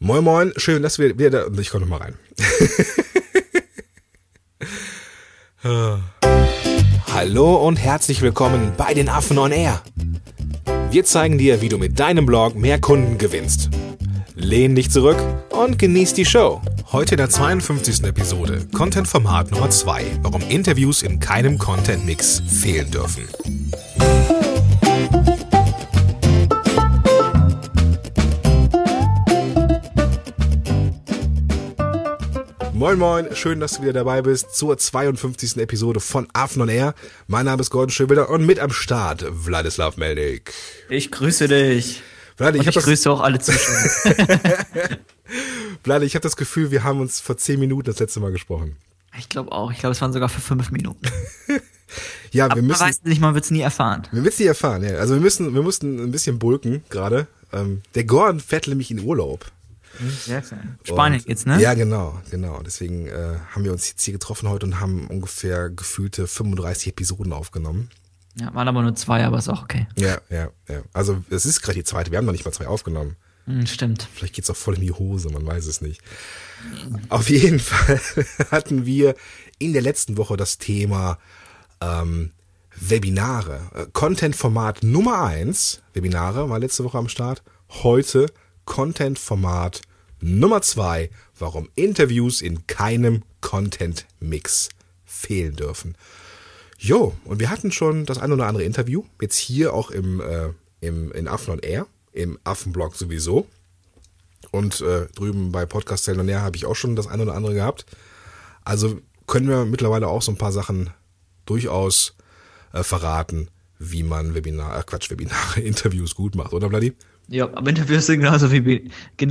Moin Moin, schön, dass wir wieder da. Ich komme nochmal rein. Hallo und herzlich willkommen bei den Affen on Air. Wir zeigen dir, wie du mit deinem Blog mehr Kunden gewinnst. Lehn dich zurück und genieß die Show. Heute in der 52. Episode, Content-Format Nummer 2, warum Interviews in keinem Content-Mix fehlen dürfen. Moin Moin, schön, dass du wieder dabei bist zur 52. Episode von Affen on Air. Mein Name ist Gordon Schöbilder und mit am Start Wladislav Melnik. Ich grüße dich. Vlad, ich, ich grüße auch alle Zuschauer. Vlad, ich habe das Gefühl, wir haben uns vor zehn Minuten das letzte Mal gesprochen. Ich glaube auch. Ich glaube, es waren sogar für fünf Minuten. ja, Aber wir müssen. Man weiß nicht, man wird es nie erfahren. Wir wird es nie erfahren, ja. Also wir müssen, wir mussten ein bisschen bulken gerade. Ähm, der Gordon fährt nämlich in Urlaub. Sehr schön. Spanien und, jetzt, ne? Ja, genau, genau. Deswegen äh, haben wir uns jetzt hier getroffen heute und haben ungefähr gefühlte 35 Episoden aufgenommen. Ja, waren aber nur zwei, aber ist auch okay. Ja, ja, ja. Also es ist gerade die zweite, wir haben noch nicht mal zwei aufgenommen. Hm, stimmt. Vielleicht geht's auch voll in die Hose, man weiß es nicht. Auf jeden Fall hatten wir in der letzten Woche das Thema ähm, Webinare. Äh, Content-Format Nummer eins, Webinare, war letzte Woche am Start. Heute Content-Format Nummer zwei, warum Interviews in keinem Content-Mix fehlen dürfen. Jo, und wir hatten schon das ein oder andere Interview, jetzt hier auch im, äh, im in Affen on Air, im Affenblog sowieso. Und äh, drüben bei Podcast on Air habe ich auch schon das ein oder andere gehabt. Also können wir mittlerweile auch so ein paar Sachen durchaus äh, verraten, wie man Webinar, äh, Quatsch, Webinare, Interviews gut macht, oder Vladi? Ja, aber Interviews sind genauso wie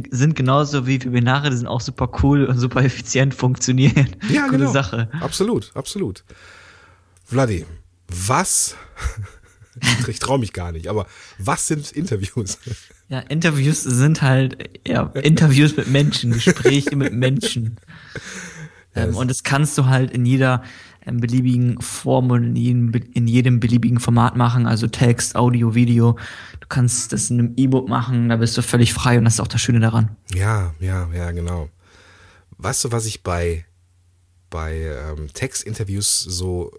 sind genauso wie Webinare, die sind auch super cool und super effizient funktionieren. Ja, Coole genau. Sache. Absolut, absolut. Vladi, was? ich traue mich gar nicht, aber was sind Interviews? Ja, Interviews sind halt ja, Interviews mit Menschen, Gespräche mit Menschen. Ähm, und das kannst du halt in jeder beliebigen und in jedem, in jedem beliebigen Format machen, also Text, Audio, Video. Du kannst das in einem E-Book machen, da bist du völlig frei und das ist auch das Schöne daran. Ja, ja, ja, genau. Weißt du, was ich bei, bei ähm, Textinterviews so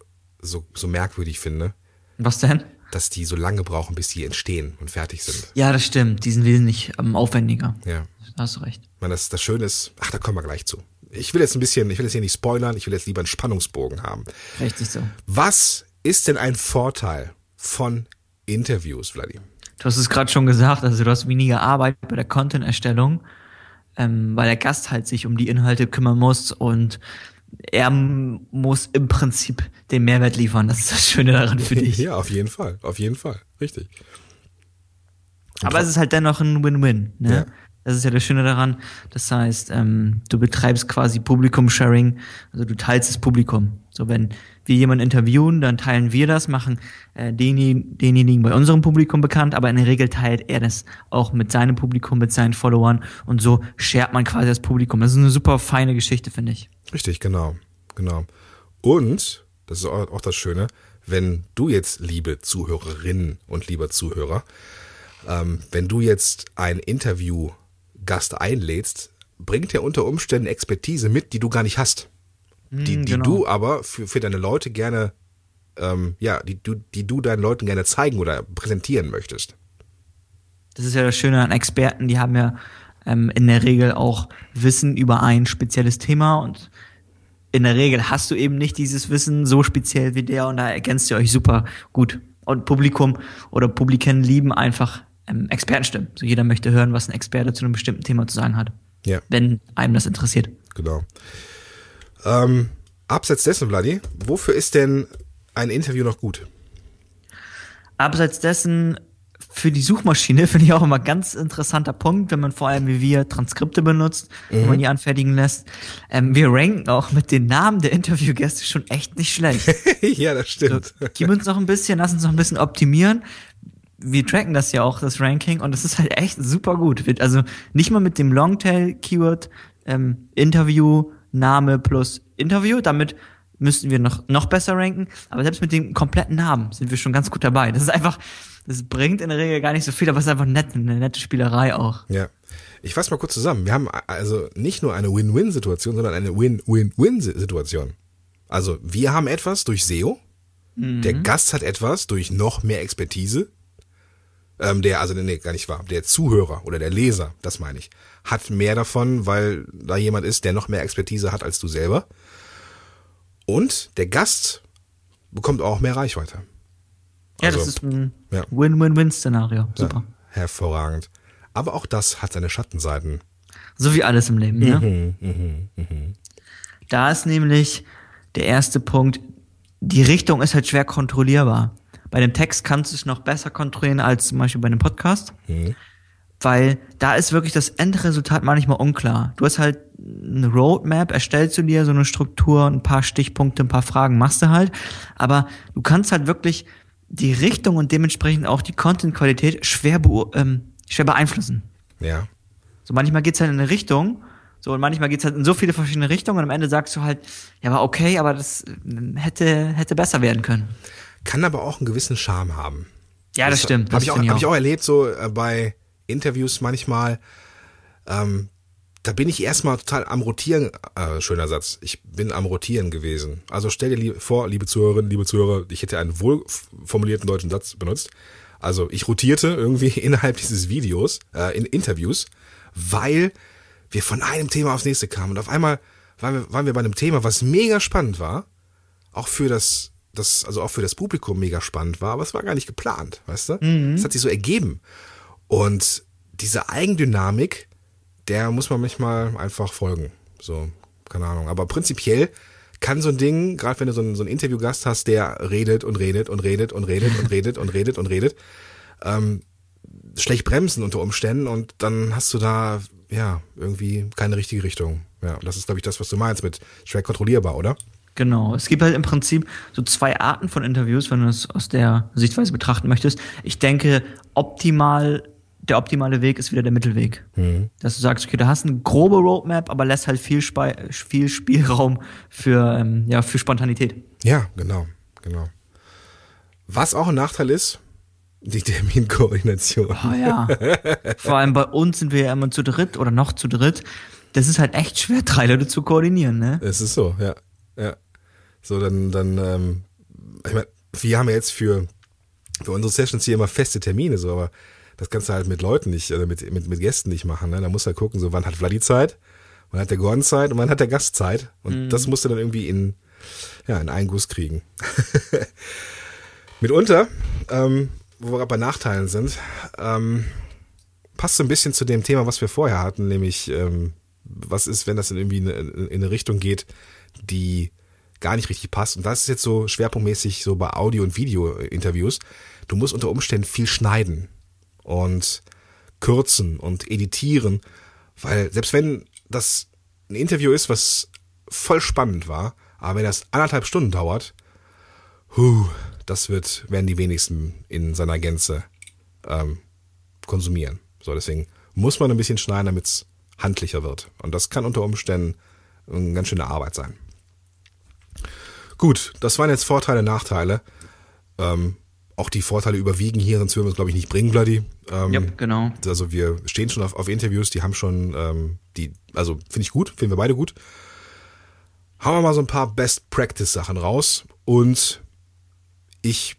so, so merkwürdig finde. Was denn? Dass die so lange brauchen, bis die entstehen und fertig sind. Ja, das stimmt. Die sind wesentlich ähm, aufwendiger. Ja. Da hast du recht. Ich meine, das, das Schöne ist, ach, da kommen wir gleich zu. Ich will jetzt ein bisschen, ich will jetzt hier nicht spoilern, ich will jetzt lieber einen Spannungsbogen haben. Richtig so. Was ist denn ein Vorteil von Interviews, Vladi? Du hast es gerade schon gesagt, also du hast weniger Arbeit bei der Content-Erstellung, ähm, weil der Gast halt sich um die Inhalte kümmern muss und er muss im Prinzip den Mehrwert liefern. Das ist das Schöne daran für dich. Ja, auf jeden Fall. Auf jeden Fall. Richtig. Und Aber es ist halt dennoch ein Win-Win. Ne? Ja. Das ist ja das Schöne daran. Das heißt, ähm, du betreibst quasi Publikum-Sharing, also du teilst das Publikum. So, wenn wir jemanden interviewen, dann teilen wir das, machen äh, den, denjenigen bei unserem Publikum bekannt, aber in der Regel teilt er das auch mit seinem Publikum, mit seinen Followern und so shared man quasi das Publikum. Das ist eine super feine Geschichte, finde ich. Richtig, genau, genau. Und, das ist auch das Schöne, wenn du jetzt, liebe Zuhörerinnen und lieber Zuhörer, ähm, wenn du jetzt ein Interview Gast einlädst, bringt er unter Umständen Expertise mit, die du gar nicht hast. Die, hm, die genau. du aber für, für deine Leute gerne, ähm, ja, die du, die du deinen Leuten gerne zeigen oder präsentieren möchtest. Das ist ja das Schöne an Experten, die haben ja ähm, in der Regel auch Wissen über ein spezielles Thema und in der Regel hast du eben nicht dieses Wissen so speziell wie der und da ergänzt ihr euch super gut. Und Publikum oder Publiken lieben einfach ähm, Expertenstimmen. So jeder möchte hören, was ein Experte zu einem bestimmten Thema zu sagen hat. Ja. Wenn einem das interessiert. Genau. Ähm, abseits dessen, Vladi, wofür ist denn ein Interview noch gut? Abseits dessen für die Suchmaschine finde ich auch immer ganz interessanter Punkt, wenn man vor allem wie wir Transkripte benutzt, mhm. wenn man die anfertigen lässt. Ähm, wir ranken auch mit den Namen der Interviewgäste schon echt nicht schlecht. ja, das stimmt. So, gib uns noch ein bisschen, lass uns noch ein bisschen optimieren wir tracken das ja auch, das Ranking, und das ist halt echt super gut. Also nicht mal mit dem Longtail-Keyword ähm, Interview, Name plus Interview, damit müssten wir noch, noch besser ranken, aber selbst mit dem kompletten Namen sind wir schon ganz gut dabei. Das ist einfach, das bringt in der Regel gar nicht so viel, aber es ist einfach nett, eine nette Spielerei auch. Ja. Ich fasse mal kurz zusammen. Wir haben also nicht nur eine Win-Win-Situation, sondern eine Win-Win-Win-Situation. Also wir haben etwas durch SEO, mhm. der Gast hat etwas durch noch mehr Expertise, ähm, der, also nee, gar nicht wahr, der Zuhörer oder der Leser, das meine ich, hat mehr davon, weil da jemand ist, der noch mehr Expertise hat als du selber. Und der Gast bekommt auch mehr Reichweite. Ja, also, das ist ein ja. Win-Win-Win-Szenario. Super. Ja, hervorragend. Aber auch das hat seine Schattenseiten. So wie alles im Leben, ne? Mhm, mh, mh. Da ist nämlich der erste Punkt, die Richtung ist halt schwer kontrollierbar. Bei dem Text kannst du es noch besser kontrollieren als zum Beispiel bei einem Podcast. Mhm. Weil da ist wirklich das Endresultat manchmal unklar. Du hast halt eine Roadmap, erstellst du dir so eine Struktur, ein paar Stichpunkte, ein paar Fragen machst du halt. Aber du kannst halt wirklich die Richtung und dementsprechend auch die Content-Qualität schwer, ähm, schwer beeinflussen. Ja. So manchmal geht's halt in eine Richtung, so und manchmal geht's halt in so viele verschiedene Richtungen und am Ende sagst du halt, ja, war okay, aber das äh, hätte, hätte besser werden können. Kann aber auch einen gewissen Charme haben. Ja, das, das stimmt. Habe ich, auch, hab ich auch erlebt, so äh, bei Interviews manchmal. Ähm, da bin ich erstmal total am Rotieren, äh, schöner Satz, ich bin am Rotieren gewesen. Also stell dir vor, liebe Zuhörerinnen, liebe Zuhörer, ich hätte einen wohlformulierten deutschen Satz benutzt. Also ich rotierte irgendwie innerhalb dieses Videos, äh, in Interviews, weil wir von einem Thema aufs nächste kamen. Und auf einmal waren wir, waren wir bei einem Thema, was mega spannend war, auch für das, das, also auch für das Publikum mega spannend war, aber es war gar nicht geplant, weißt du? Mhm. Es mhm. hat sich so ergeben. Und diese Eigendynamik, der muss man manchmal einfach folgen. So, keine Ahnung. Aber prinzipiell kann so ein Ding, gerade wenn du so einen, so einen Interviewgast hast, der redet und redet und redet und redet und redet und redet und redet, ähm, schlecht bremsen unter Umständen und dann hast du da ja irgendwie keine richtige Richtung. Ja, und das ist glaube ich das, was du meinst mit schwer kontrollierbar, oder? Genau. Es gibt halt im Prinzip so zwei Arten von Interviews, wenn du es aus der Sichtweise betrachten möchtest. Ich denke, optimal der optimale Weg ist wieder der Mittelweg. Mhm. Dass du sagst, okay, du hast eine grobe Roadmap, aber lässt halt viel, Spe viel Spielraum für, ähm, ja, für Spontanität. Ja, genau, genau. Was auch ein Nachteil ist, die Terminkoordination. Oh ja. Vor allem bei uns sind wir ja immer zu dritt oder noch zu dritt. Das ist halt echt schwer, drei Leute zu koordinieren, ne? Es ist so, ja. Ja. So, dann, dann, ähm, ich meine, wir haben ja jetzt für, für unsere Sessions hier immer feste Termine, so, aber das kannst du halt mit Leuten nicht, also mit, mit, mit Gästen nicht machen. Ne? Da musst du halt gucken, so wann hat Vladi Zeit, wann hat der Gordon Zeit und wann hat der Gast Zeit. Und mhm. das musst du dann irgendwie in, ja, in einen Guss kriegen. Mitunter, ähm, wo wir gerade bei Nachteilen sind, ähm, passt so ein bisschen zu dem Thema, was wir vorher hatten, nämlich ähm, was ist, wenn das in irgendwie in, in eine Richtung geht, die gar nicht richtig passt. Und das ist jetzt so schwerpunktmäßig so bei Audio- und Video-Interviews. Du musst unter Umständen viel schneiden und kürzen und editieren, weil selbst wenn das ein Interview ist, was voll spannend war, aber wenn das anderthalb Stunden dauert, huh, das wird, werden die wenigsten in seiner Gänze ähm, konsumieren. So, deswegen muss man ein bisschen schneiden, damit es handlicher wird. Und das kann unter Umständen eine ganz schöne Arbeit sein. Gut, das waren jetzt Vorteile, Nachteile. Ähm, auch die Vorteile überwiegen hier, sonst würden wir es, glaube ich, nicht bringen, Bloody. Ähm, ja, genau. Also wir stehen schon auf, auf Interviews, die haben schon, ähm, die, also finde ich gut, finden wir beide gut. Haben wir mal so ein paar Best Practice Sachen raus und ich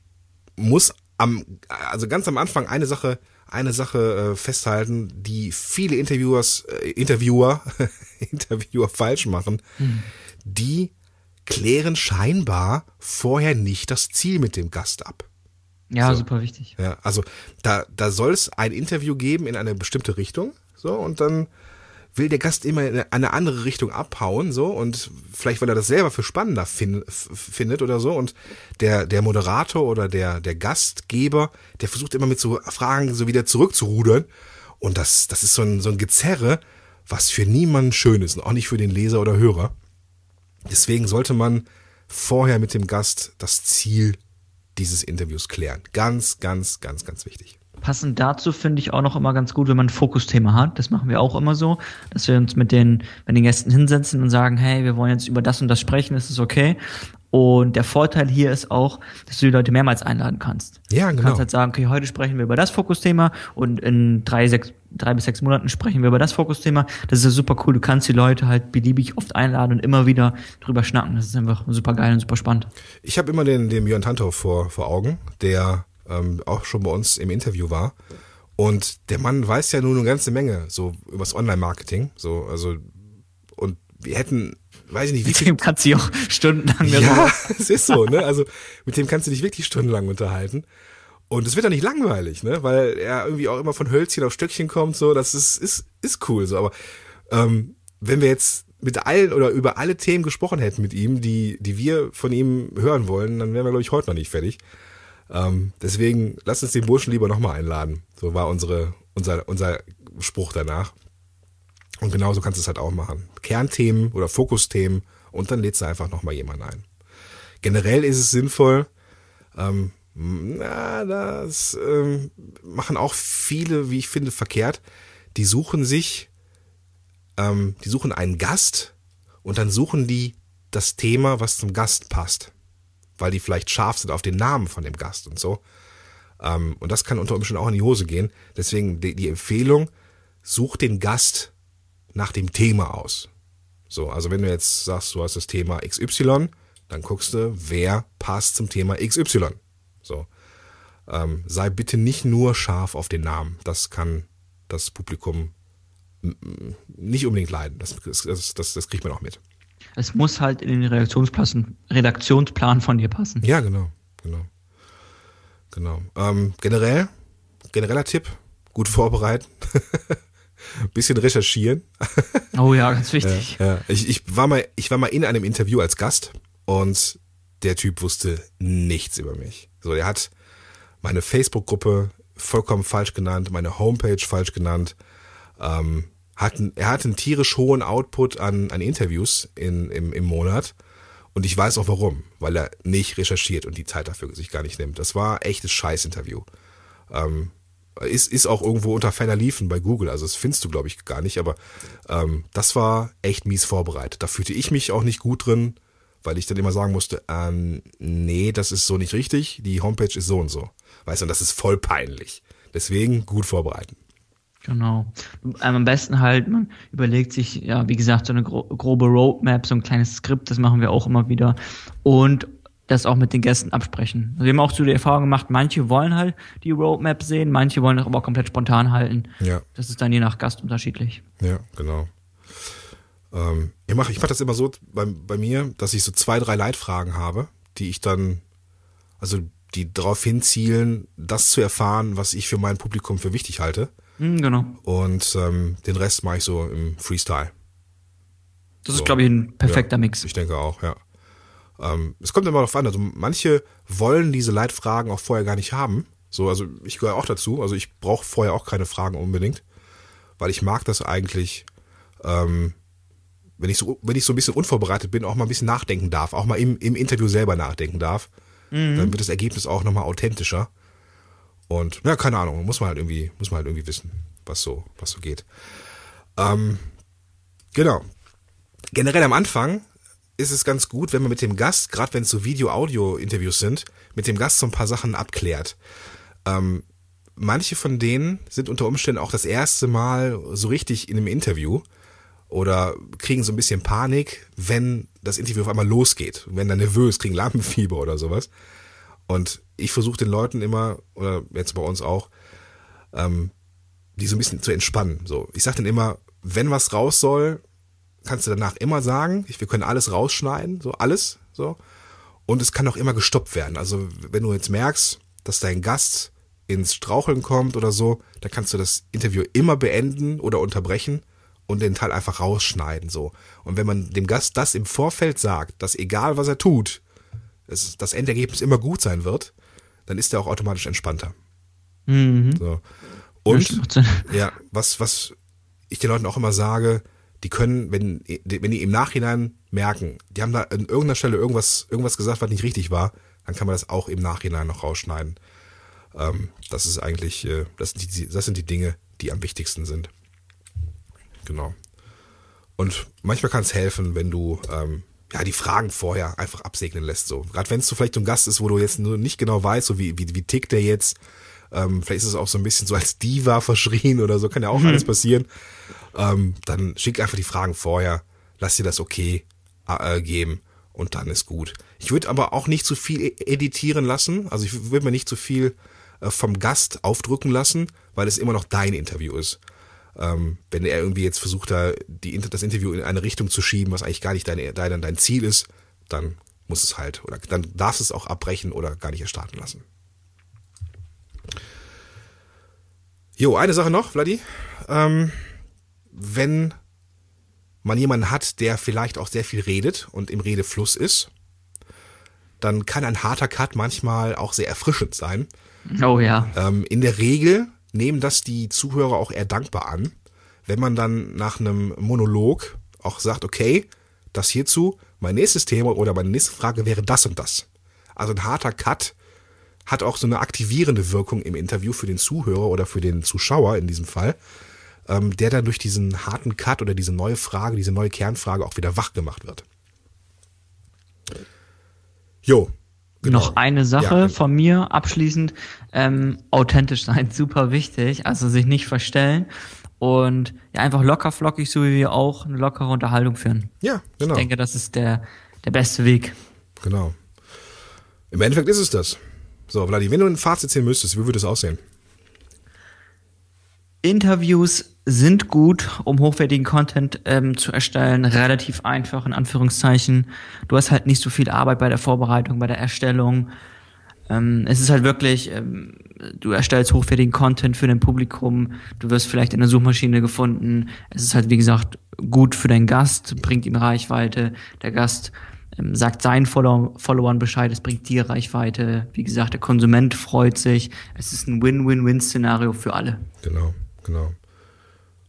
muss am, also ganz am Anfang eine Sache, eine Sache äh, festhalten, die viele Interviewers, äh, Interviewer, Interviewer falsch machen. Hm. Die klären scheinbar vorher nicht das Ziel mit dem Gast ab. Ja, so. super wichtig. Ja, also da, da soll es ein Interview geben in eine bestimmte Richtung, so, und dann will der Gast immer in eine andere Richtung abhauen, so, und vielleicht, weil er das selber für spannender fin findet oder so, und der, der Moderator oder der, der Gastgeber, der versucht immer mit so Fragen so wieder zurückzurudern, und das, das ist so ein, so ein Gezerre, was für niemanden schön ist, und auch nicht für den Leser oder Hörer. Deswegen sollte man vorher mit dem Gast das Ziel dieses Interviews klären. Ganz, ganz, ganz, ganz wichtig. Passend dazu finde ich auch noch immer ganz gut, wenn man ein Fokusthema hat. Das machen wir auch immer so, dass wir uns mit den, mit den Gästen hinsetzen und sagen, hey, wir wollen jetzt über das und das sprechen, ist es okay? Und der Vorteil hier ist auch, dass du die Leute mehrmals einladen kannst. Ja, genau. Du kannst halt sagen, okay, heute sprechen wir über das Fokusthema und in drei, sechs, drei bis sechs Monaten sprechen wir über das Fokusthema. Das ist ja super cool. Du kannst die Leute halt beliebig oft einladen und immer wieder drüber schnacken. Das ist einfach super geil und super spannend. Ich habe immer den, den Jörn Tantor vor, vor Augen, der ähm, auch schon bei uns im Interview war. Und der Mann weiß ja nun eine ganze Menge so übers Online-Marketing. So, also, und wir hätten weiß ich nicht, wie mit dem kannst du dich auch stundenlang Ja, es ist so, ne? Also mit dem kannst du dich wirklich stundenlang unterhalten. Und es wird auch nicht langweilig, ne? Weil er irgendwie auch immer von Hölzchen auf Stöckchen kommt, so, das ist, ist, ist cool, so. Aber ähm, wenn wir jetzt mit allen oder über alle Themen gesprochen hätten mit ihm, die, die wir von ihm hören wollen, dann wären wir, glaube ich, heute noch nicht fertig. Ähm, deswegen lass uns den Burschen lieber nochmal einladen. So war unsere, unser, unser Spruch danach. Und genauso kannst du es halt auch machen. Kernthemen oder Fokusthemen und dann lädst du einfach nochmal jemanden ein. Generell ist es sinnvoll, ähm, na, das ähm, machen auch viele, wie ich finde, verkehrt. Die suchen sich, ähm, die suchen einen Gast und dann suchen die das Thema, was zum Gast passt. Weil die vielleicht scharf sind auf den Namen von dem Gast und so. Ähm, und das kann unter Umständen auch in die Hose gehen. Deswegen die, die Empfehlung, such den Gast nach dem Thema aus. So, also wenn du jetzt sagst, du hast das Thema XY, dann guckst du, wer passt zum Thema XY. So. Ähm, sei bitte nicht nur scharf auf den Namen. Das kann das Publikum nicht unbedingt leiden. Das, das, das, das kriegt man auch mit. Es muss halt in den Redaktionsplan, Redaktionsplan von dir passen. Ja, genau, genau. Genau. Ähm, generell, genereller Tipp, gut vorbereiten. bisschen recherchieren. Oh ja, ganz wichtig. Ja, ja. Ich, ich, war mal, ich war mal in einem Interview als Gast und der Typ wusste nichts über mich. So, er hat meine Facebook-Gruppe vollkommen falsch genannt, meine Homepage falsch genannt. Ähm, hat, er hat einen tierisch hohen Output an, an Interviews in, im, im Monat. Und ich weiß auch warum, weil er nicht recherchiert und die Zeit dafür sich gar nicht nimmt. Das war echtes Scheiß-Interview. Ähm, ist, ist auch irgendwo unter ferner Liefen bei Google, also das findest du, glaube ich, gar nicht, aber ähm, das war echt mies vorbereitet. Da fühlte ich mich auch nicht gut drin, weil ich dann immer sagen musste, ähm, nee, das ist so nicht richtig, die Homepage ist so und so. Weißt du, das ist voll peinlich. Deswegen gut vorbereiten. Genau. Am besten halt, man überlegt sich, ja, wie gesagt, so eine grobe Roadmap, so ein kleines Skript, das machen wir auch immer wieder. Und das auch mit den Gästen absprechen. Also wir haben auch so die Erfahrung gemacht, manche wollen halt die Roadmap sehen, manche wollen das aber auch komplett spontan halten. Ja. Das ist dann je nach Gast unterschiedlich. Ja, genau. Ähm, ich mache ich mach das immer so bei, bei mir, dass ich so zwei, drei Leitfragen habe, die ich dann, also die darauf hinzielen, das zu erfahren, was ich für mein Publikum für wichtig halte. Mhm, genau. Und ähm, den Rest mache ich so im Freestyle. Das so. ist, glaube ich, ein perfekter ja, Mix. Ich denke auch, ja. Ähm, es kommt immer darauf an, also manche wollen diese Leitfragen auch vorher gar nicht haben. So, also ich gehöre auch dazu. Also ich brauche vorher auch keine Fragen unbedingt, weil ich mag das eigentlich, ähm, wenn ich so, wenn ich so ein bisschen unvorbereitet bin, auch mal ein bisschen nachdenken darf, auch mal im, im Interview selber nachdenken darf, mhm. dann wird das Ergebnis auch nochmal authentischer. Und ja, keine Ahnung, muss man halt irgendwie, muss man halt irgendwie wissen, was so, was so geht. Ähm, genau. Generell am Anfang ist es ganz gut, wenn man mit dem Gast, gerade wenn es so Video-Audio-Interviews sind, mit dem Gast so ein paar Sachen abklärt. Ähm, manche von denen sind unter Umständen auch das erste Mal so richtig in einem Interview oder kriegen so ein bisschen Panik, wenn das Interview auf einmal losgeht, wenn dann nervös, kriegen Lampenfieber oder sowas. Und ich versuche den Leuten immer, oder jetzt bei uns auch, ähm, die so ein bisschen zu entspannen. So, ich sage dann immer, wenn was raus soll, kannst du danach immer sagen, wir können alles rausschneiden, so alles, so. Und es kann auch immer gestoppt werden. Also wenn du jetzt merkst, dass dein Gast ins Straucheln kommt oder so, dann kannst du das Interview immer beenden oder unterbrechen und den Teil einfach rausschneiden, so. Und wenn man dem Gast das im Vorfeld sagt, dass egal was er tut, es, das Endergebnis immer gut sein wird, dann ist er auch automatisch entspannter. Mhm. So. Und ja, was, was ich den Leuten auch immer sage, die können, wenn, wenn die im Nachhinein merken, die haben da an irgendeiner Stelle irgendwas, irgendwas gesagt, was nicht richtig war, dann kann man das auch im Nachhinein noch rausschneiden. Ähm, das ist eigentlich, äh, das, sind die, das sind die Dinge, die am wichtigsten sind. Genau. Und manchmal kann es helfen, wenn du ähm, ja, die Fragen vorher einfach absegnen lässt. So. Gerade wenn es so vielleicht ein Gast ist, wo du jetzt nur nicht genau weißt, so wie, wie, wie tickt der jetzt. Ähm, vielleicht ist es auch so ein bisschen so als Diva verschrien oder so, kann ja auch mhm. alles passieren. Ähm, dann schick einfach die Fragen vorher, lass dir das okay äh, geben und dann ist gut. Ich würde aber auch nicht zu viel e-, editieren lassen. Also ich würde mir nicht zu viel äh, vom Gast aufdrücken lassen, weil es immer noch dein Interview ist. Ähm, wenn er irgendwie jetzt versucht, da die, das Interview in eine Richtung zu schieben, was eigentlich gar nicht dein, dein, dein Ziel ist, dann muss es halt, oder dann darfst es auch abbrechen oder gar nicht erst starten lassen. Jo, eine Sache noch, Vladi. Ähm, wenn man jemanden hat, der vielleicht auch sehr viel redet und im Redefluss ist, dann kann ein harter Cut manchmal auch sehr erfrischend sein. Oh ja. Ähm, in der Regel nehmen das die Zuhörer auch eher dankbar an, wenn man dann nach einem Monolog auch sagt, okay, das hierzu, mein nächstes Thema oder meine nächste Frage wäre das und das. Also ein harter Cut hat auch so eine aktivierende Wirkung im Interview für den Zuhörer oder für den Zuschauer in diesem Fall, ähm, der dann durch diesen harten Cut oder diese neue Frage, diese neue Kernfrage auch wieder wach gemacht wird. Jo, Genau. Noch eine Sache ja, genau. von mir abschließend. Ähm, authentisch sein, super wichtig. Also sich nicht verstellen und ja, einfach locker flockig, so wie wir auch, eine lockere Unterhaltung führen. Ja, genau. Ich denke, das ist der, der beste Weg. Genau. Im Endeffekt ist es das. So, Vladi, wenn du ein Fazit ziehen müsstest, wie würde es aussehen? Interviews sind gut, um hochwertigen Content ähm, zu erstellen, relativ einfach in Anführungszeichen. Du hast halt nicht so viel Arbeit bei der Vorbereitung, bei der Erstellung. Ähm, es ist halt wirklich, ähm, du erstellst hochwertigen Content für dein Publikum, du wirst vielleicht in der Suchmaschine gefunden. Es ist halt, wie gesagt, gut für deinen Gast, bringt ihm Reichweite. Der Gast ähm, sagt seinen Follow Followern Bescheid, es bringt dir Reichweite. Wie gesagt, der Konsument freut sich. Es ist ein Win-Win-Win-Szenario für alle. Genau, genau.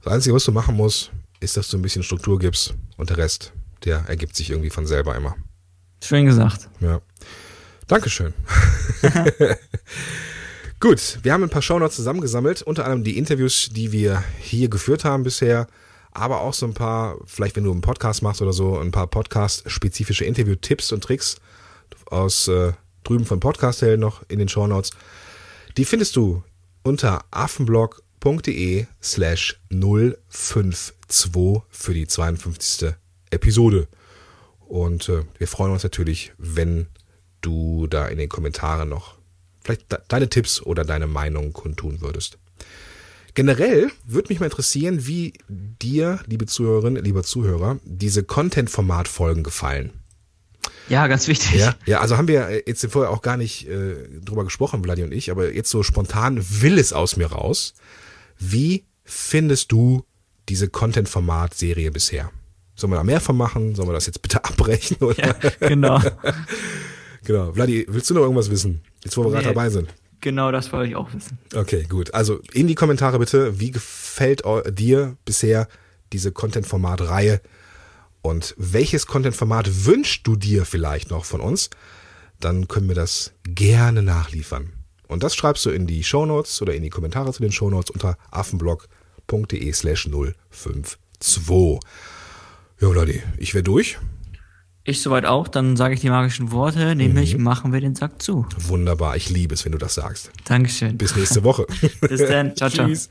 Das Einzige, was du machen musst, ist, dass du ein bisschen Struktur gibst und der Rest, der ergibt sich irgendwie von selber immer. Schön gesagt. Ja. Dankeschön. Gut, wir haben ein paar Shownotes zusammengesammelt, unter anderem die Interviews, die wir hier geführt haben bisher, aber auch so ein paar, vielleicht wenn du einen Podcast machst oder so, ein paar Podcast-spezifische Interview-Tipps und Tricks aus äh, drüben von Podcast noch in den Shownotes. Die findest du unter affenblog www.ftf.de slash 052 für die 52. Episode. Und äh, wir freuen uns natürlich, wenn du da in den Kommentaren noch vielleicht deine Tipps oder deine Meinung kundtun würdest. Generell würde mich mal interessieren, wie dir, liebe Zuhörerinnen, lieber Zuhörer, diese Content-Format-Folgen gefallen. Ja, ganz wichtig. Ja, ja, also haben wir jetzt vorher auch gar nicht äh, drüber gesprochen, Vladi und ich, aber jetzt so spontan will es aus mir raus. Wie findest du diese Content-Format-Serie bisher? Sollen wir da mehr von machen? Sollen wir das jetzt bitte abbrechen? Oder? Ja, genau. genau. Vladi, willst du noch irgendwas wissen? Jetzt, wo wir nee, gerade dabei sind. Genau, das wollte ich auch wissen. Okay, gut. Also in die Kommentare bitte, wie gefällt dir bisher diese Content-Format-Reihe? Und welches Content-Format wünschst du dir vielleicht noch von uns? Dann können wir das gerne nachliefern. Und das schreibst du in die Shownotes oder in die Kommentare zu den Shownotes unter affenblog.de slash 052. Ja, Leute, ich wäre durch. Ich soweit auch, dann sage ich die magischen Worte, nämlich mhm. machen wir den Sack zu. Wunderbar, ich liebe es, wenn du das sagst. Dankeschön. Bis nächste Woche. Bis dann, ciao, ciao. Tschüss.